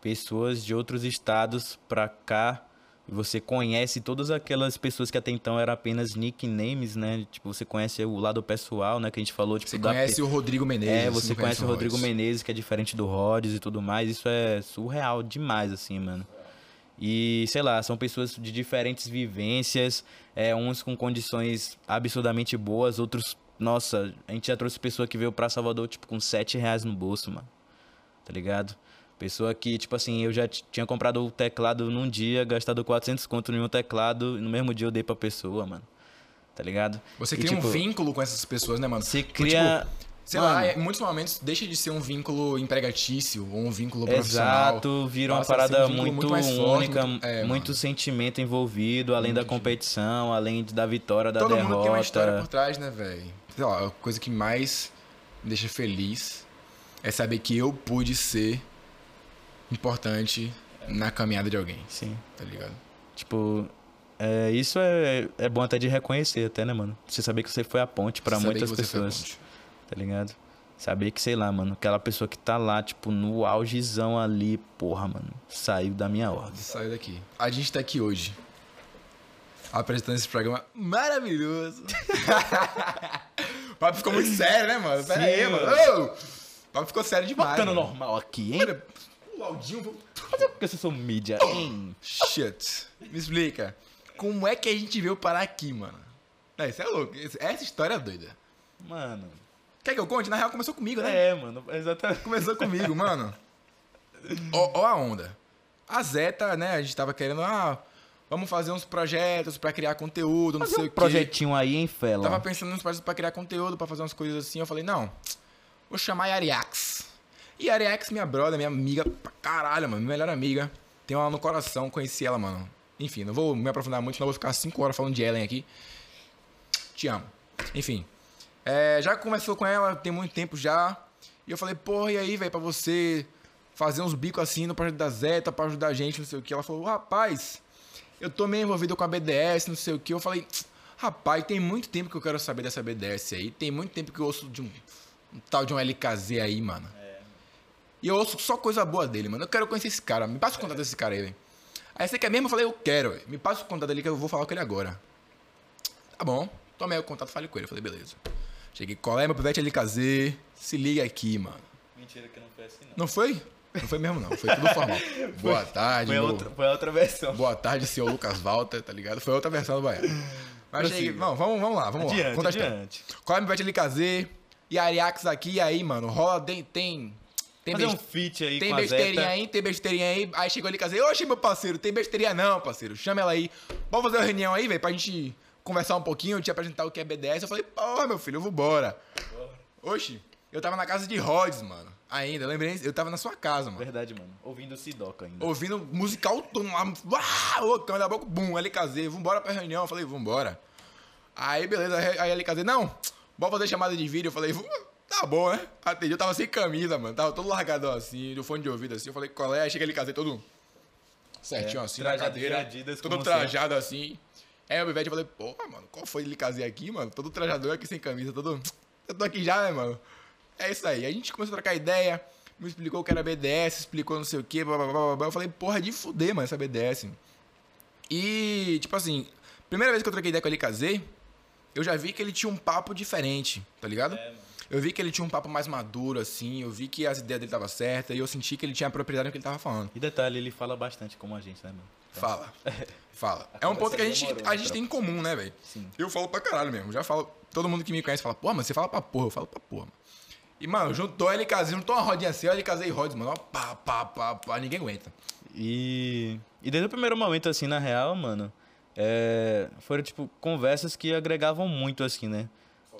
pessoas de outros estados pra cá, e você conhece todas aquelas pessoas que até então eram apenas nicknames, né? Tipo, você conhece o lado pessoal, né? Que a gente falou, tipo, Você conhece o Rodrigo Menezes. É, você conhece o Rodrigo. Menezes, que é diferente do Rhodes e tudo mais. Isso é surreal demais, assim, mano. E, sei lá, são pessoas de diferentes vivências, é, uns com condições absurdamente boas, outros. Nossa, a gente já trouxe pessoa que veio pra Salvador, tipo, com 7 reais no bolso, mano. Tá ligado? Pessoa que, tipo assim, eu já tinha comprado o teclado num dia, gastado 400 conto em um teclado, e no mesmo dia eu dei pra pessoa, mano. Tá ligado? Você E, cria um tipo, vínculo com essas pessoas, né, mano? Você Tipo, cria. sei Mano, lá, em muitos momentos deixa de ser um vínculo empregatício ou um vínculo profissional. Exato, vira uma parada um muito, mais forte, única, muito- é, muito sentimento envolvido, além da competição, além da vitória, da Todo derrota. mundo tem uma história por trás, né, velho? Sei lá, a coisa que mais me deixa feliz é saber que eu pude ser importante na caminhada de alguém, Sim. tá ligado? Tipo, é, isso é, é bom até de reconhecer até, né, mano? Você saber que você foi a ponte pra Saber muitas que você foi a pessoas, ponte. tá ligado? Saber que, sei lá, mano, aquela pessoa que tá lá, tipo, no augezão ali, porra, mano, saiu da minha ordem. Sai daqui. A gente tá aqui hoje. Apresentando esse programa maravilhoso. o [LAUGHS] papo ficou muito sério, né, mano? Pera Sim, aí, mano. mano. O papo ficou sério demais. Ficando mano. normal aqui, hein? O Aldinho. Mas por que vocês são mídia, hein? Shit. Me explica. Como é que a gente veio parar aqui, mano? Não, isso é louco. Essa história é doida. Mano. Quer que eu conte? Na real, começou comigo, né? É, mano, exatamente. Começou comigo, mano. Ó, ó a onda. A Zeta, né? A gente tava querendo, ah, vamos fazer uns projetos pra criar conteúdo, não Fazer sei um o quê. projetinho aí, hein, Fela? Tava pensando nos projetos pra criar conteúdo, pra fazer umas coisas assim. Eu falei, não, vou chamar a Yariax. E a Yariax, minha brother, minha amiga pra caralho, mano, minha melhor amiga. Tem ela no coração, conheci ela, mano. Enfim, não vou me aprofundar muito, senão vou ficar 5 horas falando de Ellen aqui. Te amo. Enfim. É, já conversou com ela, tem muito tempo já. E eu falei, porra, e aí, velho, pra você fazer uns bicos assim no projeto da Zeta, pra ajudar a gente, não sei o que. Ela falou, rapaz, eu tô meio envolvido com a BDS, não sei o que. Eu falei, rapaz, tem muito tempo que eu quero saber dessa BDS aí. Tem muito tempo que eu ouço de um, um tal de um LKZ aí, mano. E eu ouço só coisa boa dele, mano. Eu quero conhecer esse cara. Me passa o contato desse cara aí, velho. Aí você quer mesmo? Eu falei, eu quero, velho. Me passa o contato dele que eu vou falar com ele agora. Tá bom. Tomei o contato, falei com ele. Eu falei, beleza. Cheguei, qual é meu pivete LKZ? Se liga aqui, mano. Mentira que não foi assim, não. Não foi? Não foi mesmo, não. Foi tudo formal. [LAUGHS] Boa tarde, Foi meu- outra, foi outra versão. Boa tarde, senhor Lucas Walter, tá ligado? Foi outra versão do Baiano. Mas cheguei, vamos, vamos, lá, vamos lá. Adiante, Conta história. adiante. Qual é meu pivete LKZ? E Ariax aqui, e aí, mano, rola, tem... Tem, tem, Fazer um feat aí tem com a besteirinha Zeta. aí, tem besteirinha aí. Aí chegou ele LKZ, oxe, meu parceiro, tem besteirinha não, parceiro. Chama ela aí. Vamos fazer uma reunião aí, velho, pra gente conversar um pouquinho, te apresentar o que é BDS. Eu falei, porra, meu filho, eu vou embora. Oxe, eu tava na casa de Rhodes, mano. Ainda, lembrei, eu tava na sua casa, mano. Verdade, mano. Ouvindo Sidoca ainda. Ouvindo musical todo lá, uá, loucão, da boca, bum, LKZ, vambora pra reunião. Eu falei, vambora. Aí, beleza, aí LKZ, não, bora fazer chamada de vídeo. Eu falei, "Vamos, tá bom, né? Atendi, eu tava sem camisa, mano, tava todo largadão assim, do fone de ouvido assim. Eu falei, qual é? Aí chega LKZ todo certinho É, assim, na cadeira, de Adidas, todo trajado assim. Aí o Bivete, eu falei, porra, mano, qual foi LKZ aqui, mano? Todo trajador aqui sem camisa, todo... Eu tô aqui já, né, mano? É isso aí. A gente começou a trocar ideia, me explicou o que era BDS, explicou não sei o que, blá, blá, blá, blá, blá. Eu falei, porra, de fuder, mano, essa BDS. E, tipo assim, primeira vez que eu troquei ideia com o LKZ, eu já vi que ele tinha um papo diferente, tá ligado? Eu vi que ele tinha um papo mais maduro, assim, eu vi que as ideias dele estavam certas e eu senti que ele tinha propriedade no que ele tava falando. E detalhe, ele fala bastante como a gente, né, mano? Fala. [LAUGHS] Fala. É um ponto que a gente, demorou, a né, gente tropa? tem em comum, né, velho? Sim. Eu falo pra caralho mesmo. Já falo. Todo mundo que me conhece fala, pô, mas você fala pra porra, eu falo pra porra. Mano. E, mano, juntou LKZ, juntou uma rodinha assim, LKZ e Rods, mano. Ó, pá, pá, pá, pá, ninguém aguenta. E, e desde o primeiro momento, assim, na real, mano, é, foram, tipo, conversas que agregavam muito, assim, né?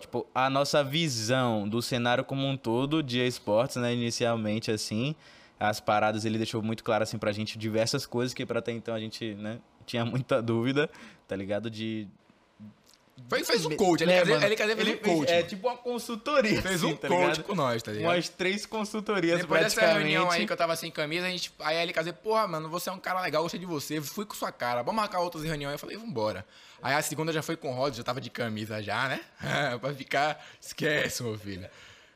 Tipo, a nossa visão do cenário como um todo de esportes, né, inicialmente, assim, as paradas ele deixou muito claro, assim, pra gente diversas coisas que pra até então a gente, né, tinha muita [LAUGHS] dúvida, tá ligado? De... Foi, fez um coach, Né, LKZ? LKZ fez Ele um coach. É mano. tipo uma consultoria, Fez assim, um tá coach ligado? com nós, tá ligado? Umas três consultorias Depois dessa praticamente. reunião aí que eu tava sem camisa, a gente, aí a LKZ, porra, mano, você é um cara legal, gostei de você, fui com sua cara, vamos marcar outras reuniões. Eu falei, vambora. Aí a segunda já foi com o Rod, já tava de camisa já, né? [LAUGHS] pra ficar, esquece, meu filho.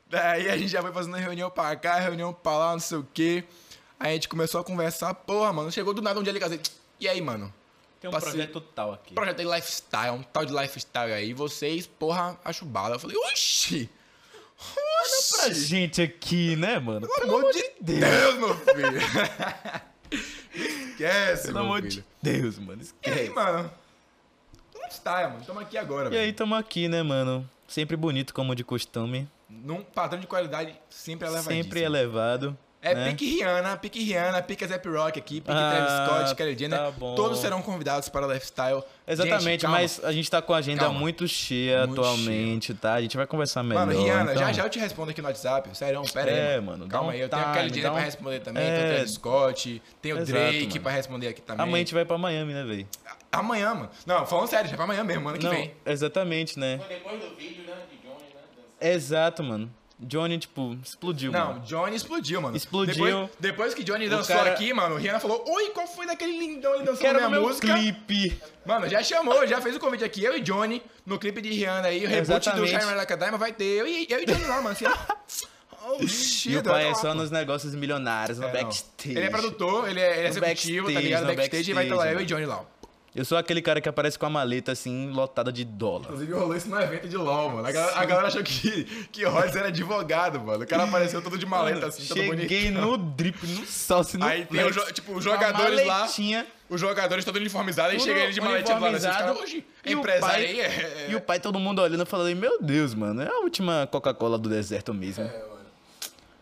Daí a gente já foi fazendo reunião pra cá, reunião pra lá, não sei o quê. Aí a gente começou a conversar, porra, mano, chegou do nada um dia a LKZ, e aí, mano? Tem um Passei- projeto tal aqui. Projeto de lifestyle, um tal de lifestyle aí, vocês, porra, acho bala. Eu falei, oxi! Pra Oxi! gente aqui, né, mano? Pelo amor de Deus, meu filho! [LAUGHS] Esquece, Pelo amor filho. de Deus, mano. E aí, Esquece. mano? Lifestyle, mano. Tamo aqui agora, E aí, tamo aqui, né, mano? Sempre bonito, como de costume. Num padrão de qualidade sempre elevadíssimo. Sempre elevado. É né? pique Rihanna, pique Rihanna, pique Zap Rock aqui, pique Ah, Travis Scott, Kelly Jenner. tá. Todos serão convidados para o Lifestyle. Exatamente, Gente, mas a gente tá com a agenda Calma. muito cheia Muito atualmente, tá? A gente vai conversar melhor. Mano, Rihanna, já então. já eu te respondo aqui no WhatsApp. Sério, pera aí. É, mano, Calma um aí, eu tenho a time, Kelly Jenner um- pra responder também, tem o É. Travis Scott, tem o Exato, Drake mano. pra responder aqui também. Amanhã a gente vai pra Miami, né, velho? Amanhã, mano. Não, falando sério, já pra amanhã mesmo, ano que Não, vem. exatamente, né? Depois do vídeo, né, de Johnny, né? Exato, mano. Johnny, tipo, explodiu, Não, mano. Johnny explodiu, mano. Explodiu. Depois, depois que Johnny dançou cara- aqui, mano, Rihanna falou: Oi, qual foi daquele lindão ele dançando Quero minha no meu música? clipe. Mano, já chamou, já fez o convite aqui, eu e Johnny, no clipe de Rihanna aí, o reboot do. Shine Like a Diamond vai ter eu e, eu e Johnny lá, mano. Assim, [LAUGHS] oh, shit, o tá pai é só nos negócios milionários, no É, não. backstage. Ele é produtor, ele é, ele é executivo, tá backstage, ligado? no Backstage, e vai estar lá eu e backstage, Johnny lá. Eu sou aquele cara que aparece com a maleta, assim, lotada de dólar. Inclusive rolou isso no evento de LOL, mano. A galera, a galera achou que, que Rhodes era advogado, mano. O cara apareceu todo de maleta, assim, todo Cheguei bonito. no drip, no salse, no Aí tem o flex, tipo, os jogadores lá. Os jogadores todos uniformizados, aí chega ele de maletinha do lado assim, uniformizado, hoje, e o empresário pai- aí é... E o pai, todo mundo olhando, falando, meu Deus, mano, é a última Coca-Cola do deserto mesmo. É, mano.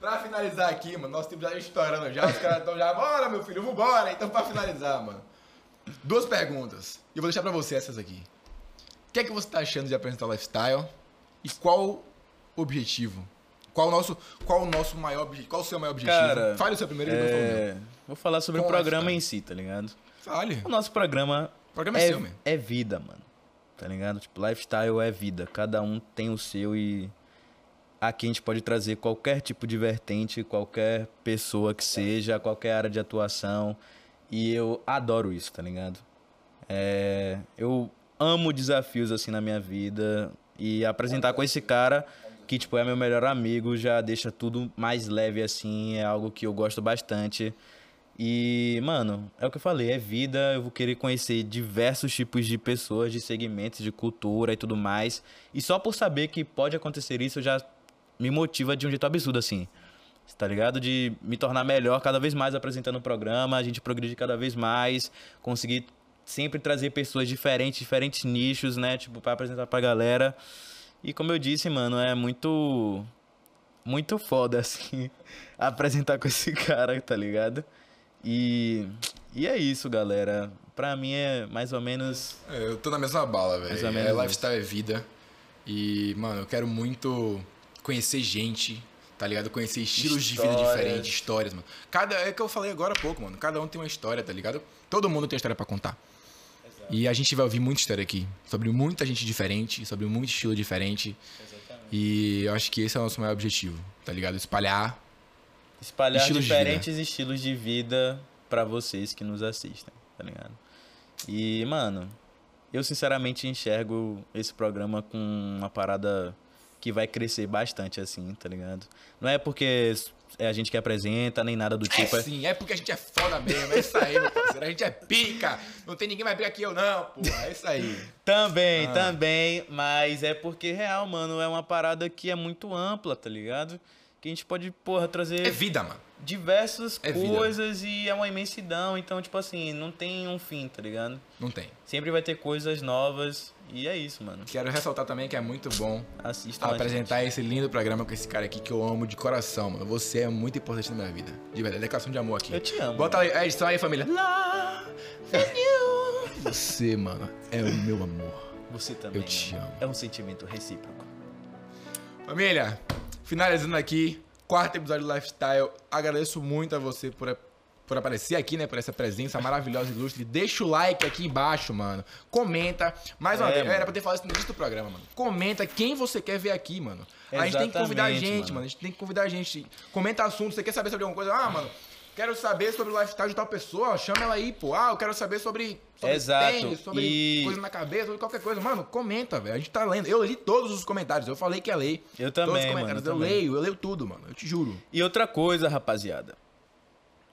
Pra finalizar aqui, mano, nosso tempo já estourando já, os caras estão já, bora meu filho, vambora. Então pra finalizar, mano, duas perguntas. E eu vou deixar pra você essas aqui. O que é que você tá achando de apresentar lifestyle? E qual o objetivo? Qual o nosso, qual o nosso maior objetivo? Qual o seu maior objetivo? Cara, Fale o seu primeiro e eu falo. É, vou falar sobre o programa em si, tá ligado? Fale. O nosso programa, O programa é, é, seu, mesmo. é vida, mano. Tá ligado? Tipo, lifestyle é vida. Cada um tem o seu e aqui a gente pode trazer qualquer tipo de vertente, qualquer pessoa que seja, qualquer área de atuação. E eu adoro isso, tá ligado? É, eu amo desafios assim na minha vida e apresentar com esse cara que tipo é meu melhor amigo já deixa tudo mais leve assim, é algo que eu gosto bastante. E, mano, é o que eu falei, é vida, eu vou querer conhecer diversos tipos de pessoas, de segmentos, de cultura e tudo mais. E só por saber que pode acontecer isso, já me motiva de um jeito absurdo, assim. Tá ligado? De me tornar melhor cada vez mais apresentando o programa, a gente progredir cada vez mais, conseguir sempre trazer pessoas diferentes, diferentes nichos, né? Tipo, pra apresentar pra galera. E como eu disse, mano, é muito. Muito foda, [LAUGHS] assim, apresentar com esse cara, tá ligado? E. E é isso, galera. Pra mim é mais ou menos. É, Eu tô na mesma bala, velho. É, isso. lifestyle é vida. E, mano, eu quero muito conhecer gente, tá ligado? Conhecer estilos de vida Histórias. diferentes, histórias, mano. Cada, é que eu falei agora há pouco, mano. Cada um tem uma história, tá ligado? Todo mundo tem história pra contar. E a gente vai ouvir muita história aqui. Sobre muita gente diferente, sobre muito estilo diferente. E eu acho que esse é o nosso maior objetivo, tá ligado? Espalhar. Espalhar Estilos de diferentes estilos de vida pra vocês que nos assistem, tá ligado? E, mano, eu sinceramente enxergo esse programa com uma parada que vai crescer bastante, assim, tá ligado? Não é porque é a gente que apresenta, nem nada do É tipo. é- sim, é porque a gente é foda mesmo. É isso aí, meu parceiro. A gente é pica. Não tem ninguém mais pica que eu, não, pô. É isso aí. Também, Ah. também, mas é porque real, mano, é uma parada que é muito ampla, tá ligado? Que a gente pode, porra, trazer É vida, mano. Diversas É vida. coisas e é uma imensidão, então, tipo assim, não tem um fim, tá ligado? Não tem. Sempre vai ter coisas novas e é isso, mano. Quero ressaltar também que é muito bom Assistam apresentar esse lindo programa com esse cara aqui que eu amo de coração, mano. Você é muito importante na minha vida. De verdade, declaração de amor aqui. Eu te amo, Bota aí, edição aí, família. Love you. Você, mano, é o meu amor. Você também. Eu te amo. É um sentimento recíproco. Família, finalizando aqui, quarto episódio do Lifestyle. Agradeço muito a você por, por aparecer aqui, né? Por essa presença maravilhosa e ilustre. Deixa o like aqui embaixo, mano. Comenta. Mais uma É, vez, mano. era pra ter falado isso no início do programa, mano. Comenta quem você quer ver aqui, mano. A gente tem que convidar a gente, mano. mano. A gente tem que convidar a gente. Comenta assunto. Você quer saber sobre alguma coisa? Ah, mano. Quero saber sobre o lifestyle de tal pessoa, chama ela aí, pô. Ah, eu quero saber sobre, sobre Exato. tênis, sobre E- coisa na cabeça, sobre qualquer coisa. Mano, comenta, velho. A gente tá lendo. Eu li todos os comentários. Eu falei que ia ler. Eu Todos os também, comentários. mano. eu eu também. leio, eu leio tudo, mano. Eu te juro. E outra coisa, rapaziada.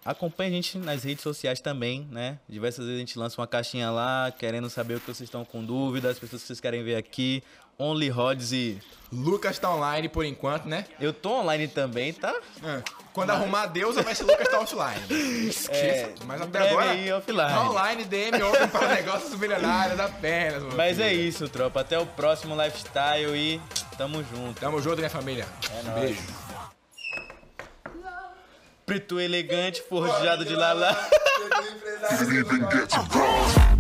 Acompanhe a gente nas redes sociais também, né? Diversas vezes a gente lança uma caixinha lá, querendo saber o que vocês estão com dúvidas, as pessoas que vocês querem ver aqui. Only Rods e. Lucas tá online por enquanto, né? Eu tô online também, tá? É. Quando arrumar Deus, vai ser Lucas tá offline. [LAUGHS] Esqueça. É, Mas até breve agora. aí, offline. Tá online, DM open para negócios milionários apenas, mano. Mas é isso, tropa. Até o próximo lifestyle e tamo junto. Tamo junto, minha família. É Um nóis. Beijo. Preto elegante, forjado de lala. [LAUGHS] [LAUGHS]